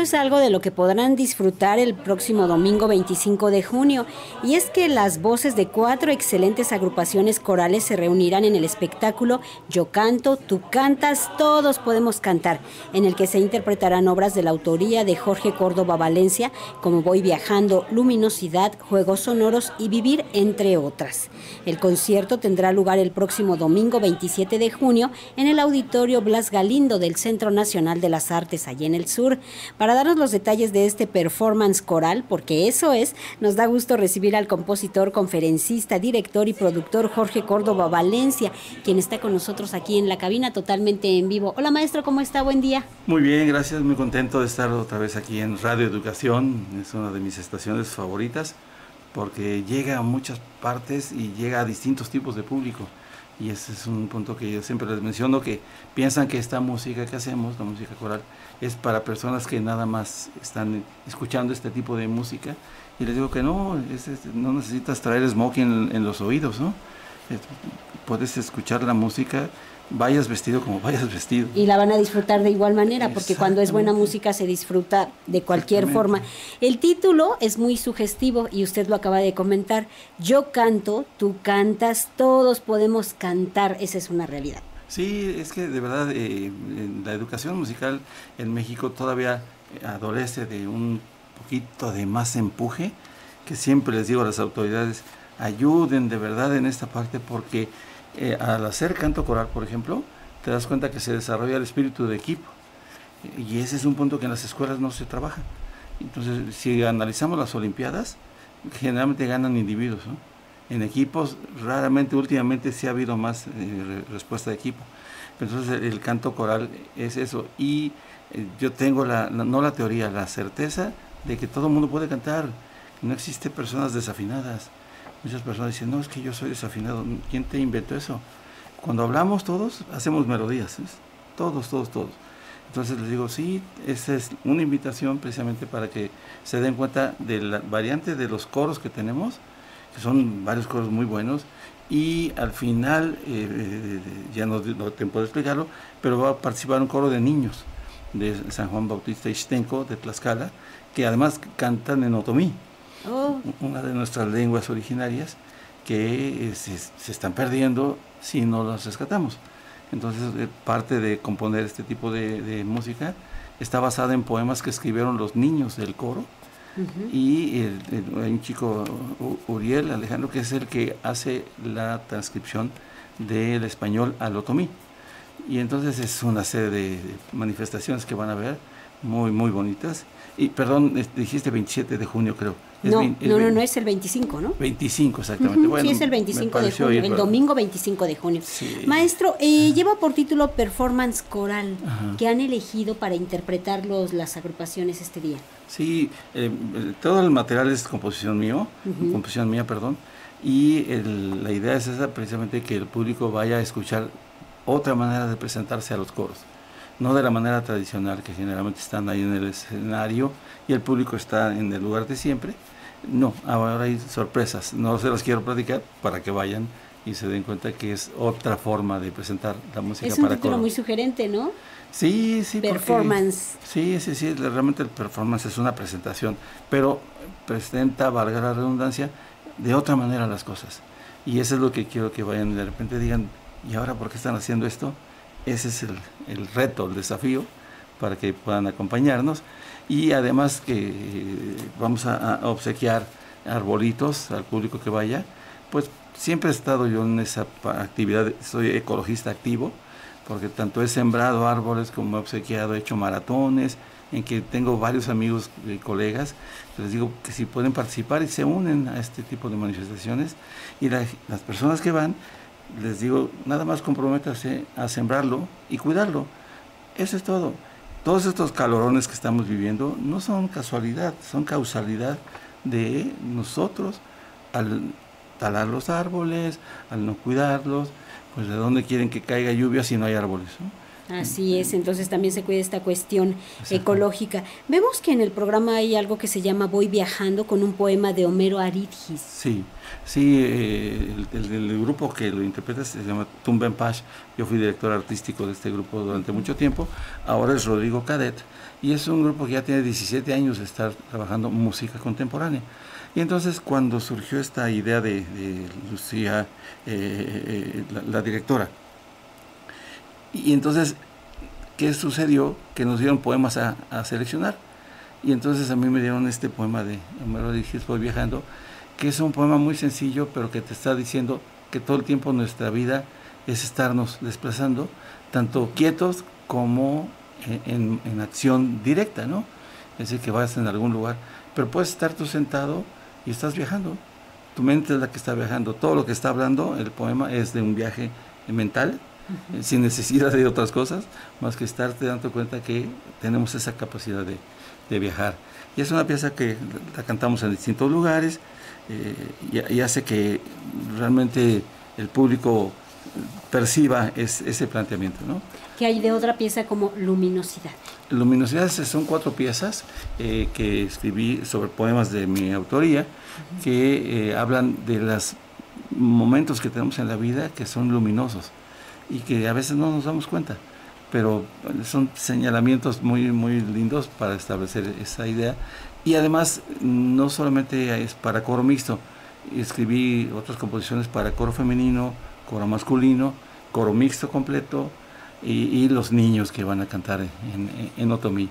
esto es algo de lo que podrán disfrutar el próximo domingo 25 de junio, y es que las voces de cuatro excelentes agrupaciones corales se reunirán en el espectáculo Yo canto, tú cantas, todos podemos cantar, en el que se interpretarán obras de la autoría de Jorge Córdoba Valencia, como Voy viajando, Luminosidad, Juegos sonoros y Vivir, entre otras. El concierto tendrá lugar el próximo domingo 27 de junio en el Auditorio Blas Galindo del Centro Nacional de las Artes, allí en el sur. Para darnos los detalles de este performance coral, porque eso es, nos da gusto recibir al compositor, conferencista, director y productor Jorge Córdoba Valencia, quien está con nosotros aquí en la cabina totalmente en vivo. Hola maestro, ¿cómo está? Buen día. Muy bien, gracias, muy contento de estar otra vez aquí en Radio Educación, es una de mis estaciones favoritas porque llega a muchas partes y llega a distintos tipos de público. Y ese es un punto que yo siempre les menciono, que piensan que esta música que hacemos, la música coral, es para personas que nada más están escuchando este tipo de música. Y les digo que no, no necesitas traer smoking en, en los oídos, ¿no? Puedes escuchar la música vayas vestido como vayas vestido. Y la van a disfrutar de igual manera, porque cuando es buena música se disfruta de cualquier forma. El título es muy sugestivo y usted lo acaba de comentar. Yo canto, tú cantas, todos podemos cantar, esa es una realidad. Sí, es que de verdad eh, la educación musical en México todavía adolece de un poquito de más empuje, que siempre les digo a las autoridades, ayuden de verdad en esta parte porque eh, al hacer canto coral, por ejemplo, te das cuenta que se desarrolla el espíritu de equipo. Y ese es un punto que en las escuelas no se trabaja. Entonces, si analizamos las Olimpiadas, generalmente ganan individuos. En equipos, raramente, últimamente sí ha habido más eh, respuesta de equipo. Entonces, el, canto coral es eso. Y eh, yo tengo, la, no la teoría, la certeza de que todo el mundo puede cantar. No existe personas desafinadas. Muchas personas dicen, no, es que yo soy desafinado. ¿Quién te inventó eso? Cuando hablamos todos, hacemos melodías. Todos, todos, todos. Entonces les digo, sí, esa es una invitación precisamente para que se den cuenta de la variante de los coros que tenemos, que son varios coros muy buenos, y al final, eh, eh, ya no, no tiempo de explicarlo, pero va a participar un coro de niños de San Juan Bautista Ixtenco, de Tlaxcala, que además cantan en otomí. Oh. una de nuestras lenguas originarias que eh, se, están perdiendo si no las rescatamos. Entonces, eh, parte de componer este tipo de, música está basada en poemas que escribieron los niños del coro. Y hay un chico, Uriel Alejandro, que es el que hace la transcripción del español al otomí. Y entonces es una serie de manifestaciones que van a ver muy, muy bonitas. Y perdón, dijiste 27 de junio, creo. No, no, no, es el 25, ¿no? 25, exactamente. sí, es el 25 de junio, el domingo 25 de junio. Maestro, eh, lleva por título Performance Coral, que han elegido para interpretar los, las agrupaciones este día. Sí, eh, todo el material es composición mío, composición mía, perdón, y la idea es esa precisamente que el público vaya a escuchar otra manera de presentarse a los coros no de la manera tradicional que generalmente están ahí en el escenario y el público está en el lugar de siempre. No, ahora hay sorpresas, no se las quiero platicar para que vayan y se den cuenta que es otra forma de presentar la música es un título muy sugerente, ¿no? Sí, sí. Performance. sí, sí, sí, realmente el performance es una presentación, pero presenta, valga la redundancia, de otra manera las cosas. Y eso es lo que quiero que vayan y de repente digan, ¿y ahora por qué están haciendo esto? Ese es el, reto, el desafío para que puedan acompañarnos. Y además que eh, vamos a, obsequiar arbolitos al público que vaya, pues siempre he estado yo en esa actividad, soy ecologista activo, porque tanto he sembrado árboles como he obsequiado, he hecho maratones, en que tengo varios amigos y colegas, les digo que si pueden participar y se unen a este tipo de manifestaciones, y las personas que van, les digo, nada más comprométase a sembrarlo y cuidarlo. Eso es todo. Todos estos calorones que estamos viviendo no son casualidad, son causalidad de nosotros al talar los árboles, al no cuidarlos, pues de dónde quieren que caiga lluvia si no hay árboles. Así es, entonces también se cuida esta cuestión ecológica. Vemos que en el programa hay algo que se llama Voy viajando con un poema de Homero Aridgis. Sí, sí, eh, el, grupo que lo interpreta se llama Tumben Pash. Yo fui director artístico de este grupo durante mucho tiempo. Ahora es Rodrigo Cadet y es un grupo que ya tiene 17 años de estar trabajando música contemporánea. Y entonces cuando surgió esta idea de, Lucía, eh, eh, la directora, y entonces, ¿qué sucedió? Que nos dieron poemas a, seleccionar. Y entonces a mí me dieron este poema de Homero Díaz, Voy viajando, que es un poema muy sencillo, pero que te está diciendo que todo el tiempo nuestra vida es estarnos desplazando, tanto quietos como en, acción directa, ¿no? Es decir, que vas en algún lugar, pero puedes estar tú sentado y estás viajando. Tu mente es la que está viajando. Todo lo que está hablando el poema es de un viaje mental sin necesidad de otras cosas, más que estarte dando cuenta que tenemos esa capacidad de, viajar. Y es una pieza que la cantamos en distintos lugares eh, y, hace que realmente el público perciba ese planteamiento. ¿no? ¿Qué hay de otra pieza como Luminosidad? Luminosidad son cuatro piezas eh, que escribí sobre poemas de mi autoría que eh, hablan de los momentos que tenemos en la vida que son luminosos y que a veces no nos damos cuenta, pero son señalamientos muy, muy lindos para establecer esa idea. Y además, no solamente es para coro mixto, escribí otras composiciones para coro femenino, coro masculino, coro mixto completo y, los niños que van a cantar en, en, Otomí.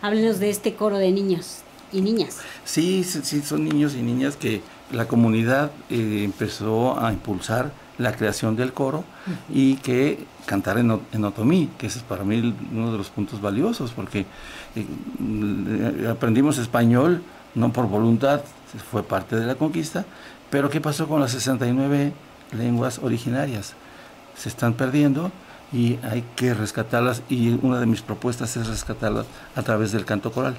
Háblenos de este coro de niños y niñas. Sí, sí, son niños y niñas que la comunidad eh, empezó a impulsar la creación del coro y que cantar en, otomí, que ese es para mí uno de los puntos valiosos, porque eh, aprendimos español no por voluntad, fue parte de la conquista, pero ¿qué pasó con las 69 lenguas originarias? Se están perdiendo y hay que rescatarlas y una de mis propuestas es rescatarlas a través del canto coral.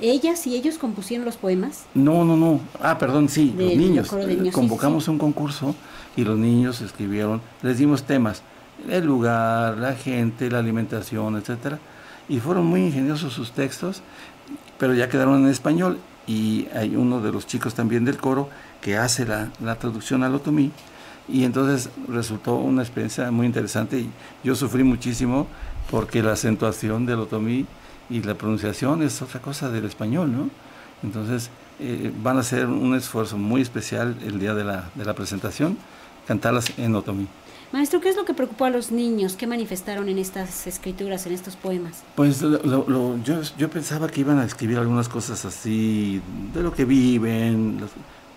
¿Ellas y ellos compusieron los poemas? No, no, no. Ah, perdón, sí, los niños. Convocamos un concurso y los niños escribieron, les dimos temas, el lugar, la gente, la alimentación, etcétera, y fueron muy ingeniosos sus textos, pero ya quedaron en español y hay uno de los chicos también del coro que hace la, la traducción al otomí y entonces resultó una experiencia muy interesante y yo sufrí muchísimo porque la acentuación del otomí y la pronunciación es otra cosa del español, ¿no? Entonces eh, van a hacer un esfuerzo muy especial el día de la, de la presentación, cantarlas en otomí. Maestro, ¿qué es lo que preocupó a los niños? ¿Qué manifestaron en estas escrituras, en estos poemas? Pues yo, yo, pensaba que iban a escribir algunas cosas así, de lo que viven,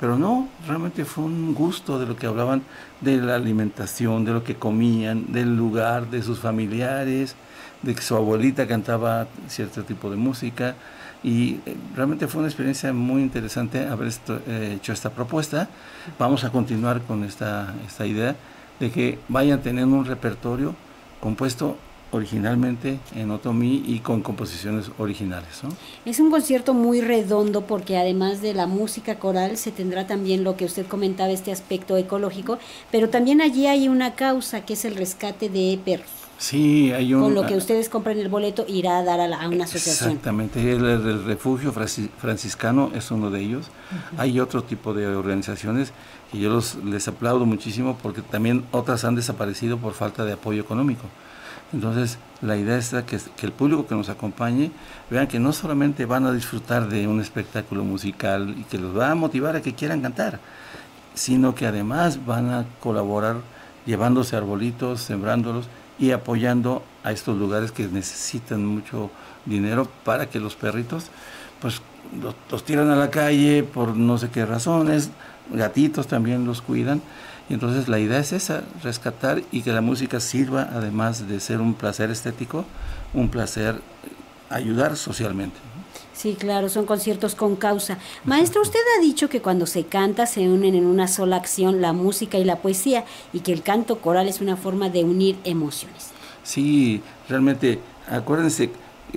pero no, realmente fue un gusto de lo que hablaban de la alimentación, de lo que comían, del lugar, de sus familiares, de que su abuelita cantaba cierto tipo de música y eh, realmente fue una experiencia muy interesante haber eh, hecho esta propuesta. Vamos a continuar con esta, esta idea de que vayan teniendo un repertorio compuesto originalmente en otomí y con composiciones originales. Es un concierto muy redondo porque además de la música coral se tendrá también lo que usted comentaba, este aspecto ecológico, pero también allí hay una causa que es el rescate de perros. Sí, hay un... Con lo que ustedes compran el boleto irá a dar a, una asociación. Exactamente, el, refugio franciscano es uno de ellos. Hay otro tipo de organizaciones y yo los, les aplaudo muchísimo porque también otras han desaparecido por falta de apoyo económico. Entonces, la idea es que, el público que nos acompañe vean que no solamente van a disfrutar de un espectáculo musical y que los va a motivar a que quieran cantar, sino que además van a colaborar llevándose arbolitos, sembrándolos y apoyando a estos lugares que necesitan mucho dinero para que los perritos pues los, tiran a la calle por no sé qué razones, gatitos también los cuidan. Y entonces la idea es esa, rescatar y que la música sirva, además de ser un placer estético, un placer ayudar socialmente. Sí, claro, son conciertos con causa. Maestro, usted ha dicho que cuando se canta se unen en una sola acción la música y la poesía y que el canto coral es una forma de unir emociones. Sí, realmente, acuérdense,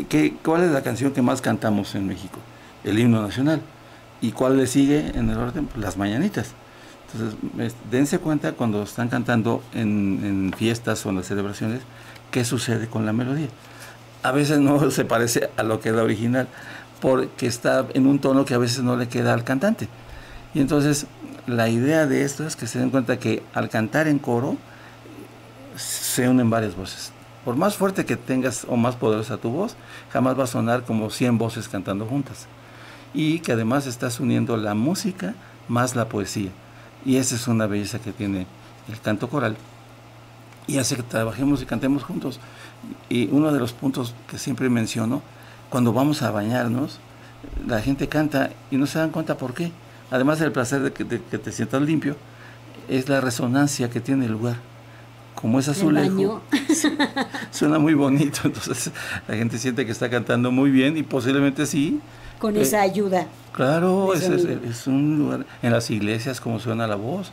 que, ¿cuál es la canción que más cantamos en México? El himno nacional. ¿Y cuál le sigue en el orden? Pues las mañanitas. Entonces, dense cuenta cuando están cantando en, fiestas o en las celebraciones, qué sucede con la melodía. A veces no se parece a lo que es la original, porque está en un tono que a veces no le queda al cantante. Y entonces la idea de esto es que se den cuenta que al cantar en coro se unen varias voces. Por más fuerte que tengas o más poderosa tu voz, jamás va a sonar como 100 voces cantando juntas. Y que además estás uniendo la música más la poesía. Y esa es una belleza que tiene el canto coral. Y hace que trabajemos y cantemos juntos. Y uno de los puntos que siempre menciono, cuando vamos a bañarnos, la gente canta y no se dan cuenta por qué. Además del placer de que, te sientas limpio, es la resonancia que tiene el lugar. Como es azulejo, suena muy bonito, entonces la gente siente que está cantando muy bien y posiblemente sí. Con esa eh, ayuda. Claro, es, es, un lugar, en las iglesias como suena la voz,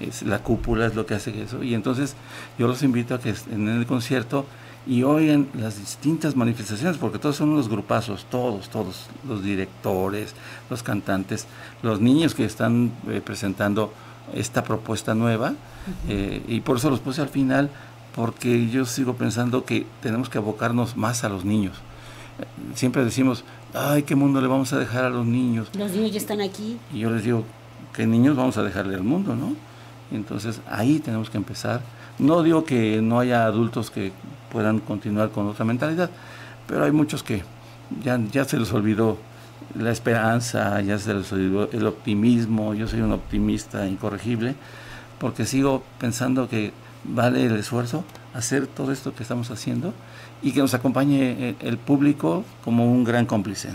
es, la cúpula es lo que hace eso. Y entonces yo los invito a que en el concierto y oigan las distintas manifestaciones, porque todos son unos grupazos, todos, todos, los directores, los cantantes, los niños que están eh, presentando esta propuesta nueva, eh, y por eso los puse al final, porque yo sigo pensando que tenemos que abocarnos más a los niños. Siempre decimos, ay, ¿qué mundo le vamos a dejar a los niños? Los niños ya están aquí. Y yo les digo, ¿qué niños vamos a dejarle al mundo, no? entonces ahí tenemos que empezar. No digo que no haya adultos que puedan continuar con otra mentalidad, pero hay muchos que ya, ya se les olvidó la esperanza, ya se les olvidó el optimismo, yo soy un optimista incorregible, porque sigo pensando que vale el esfuerzo hacer todo esto que estamos haciendo y que nos acompañe el público como un gran cómplice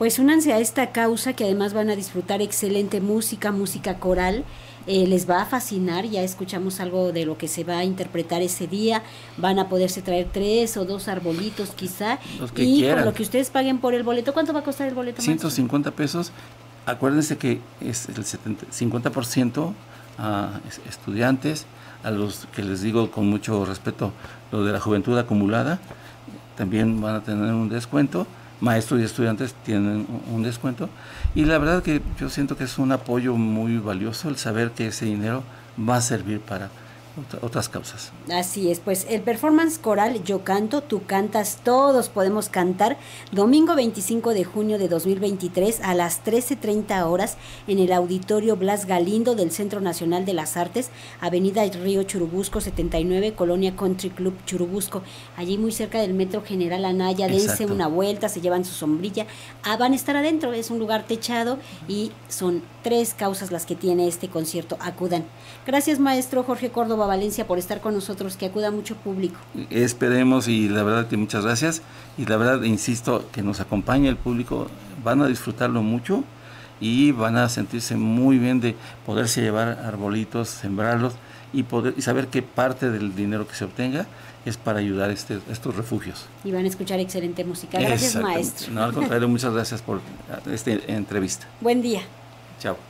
pues únanse a esta causa que además van a disfrutar excelente música, música coral. Eh, les va a fascinar, ya escuchamos algo de lo que se va a interpretar ese día, van a poderse traer tres o dos arbolitos quizá, y con lo que ustedes paguen por el boleto, ¿cuánto va a costar el boleto? 150 pesos, acuérdense que es el 70, 50% a estudiantes, a los que les digo con mucho respeto lo de la juventud acumulada, también van a tener un descuento maestros y estudiantes tienen un descuento. Y la verdad que yo siento que es un apoyo muy valioso el saber que ese dinero va a servir para otras causas. Así es, pues el performance coral Yo canto, tú cantas, todos podemos cantar, domingo 25 de junio de 2023 a las 13.30 horas en el Auditorio Blas Galindo del Centro Nacional de las Artes, Avenida Río Churubusco 79, Colonia Country Club Churubusco, allí muy cerca del Metro General Anaya, dense una vuelta, se llevan su sombrilla, ah, van a estar adentro, es un lugar techado y son tres causas las que tiene este concierto, acudan. Gracias maestro Jorge Córdoba Valencia por estar con nosotros, que acuda mucho público. Esperemos y la verdad que muchas gracias y la verdad insisto que nos acompañe el público, van a disfrutarlo mucho y van a sentirse muy bien de poderse llevar arbolitos, sembrarlos y poder y saber que parte del dinero que se obtenga es para ayudar este, estos refugios. Y van a escuchar excelente música. Gracias, maestro. No, al contrario, muchas gracias por esta entrevista. Buen día. Chao.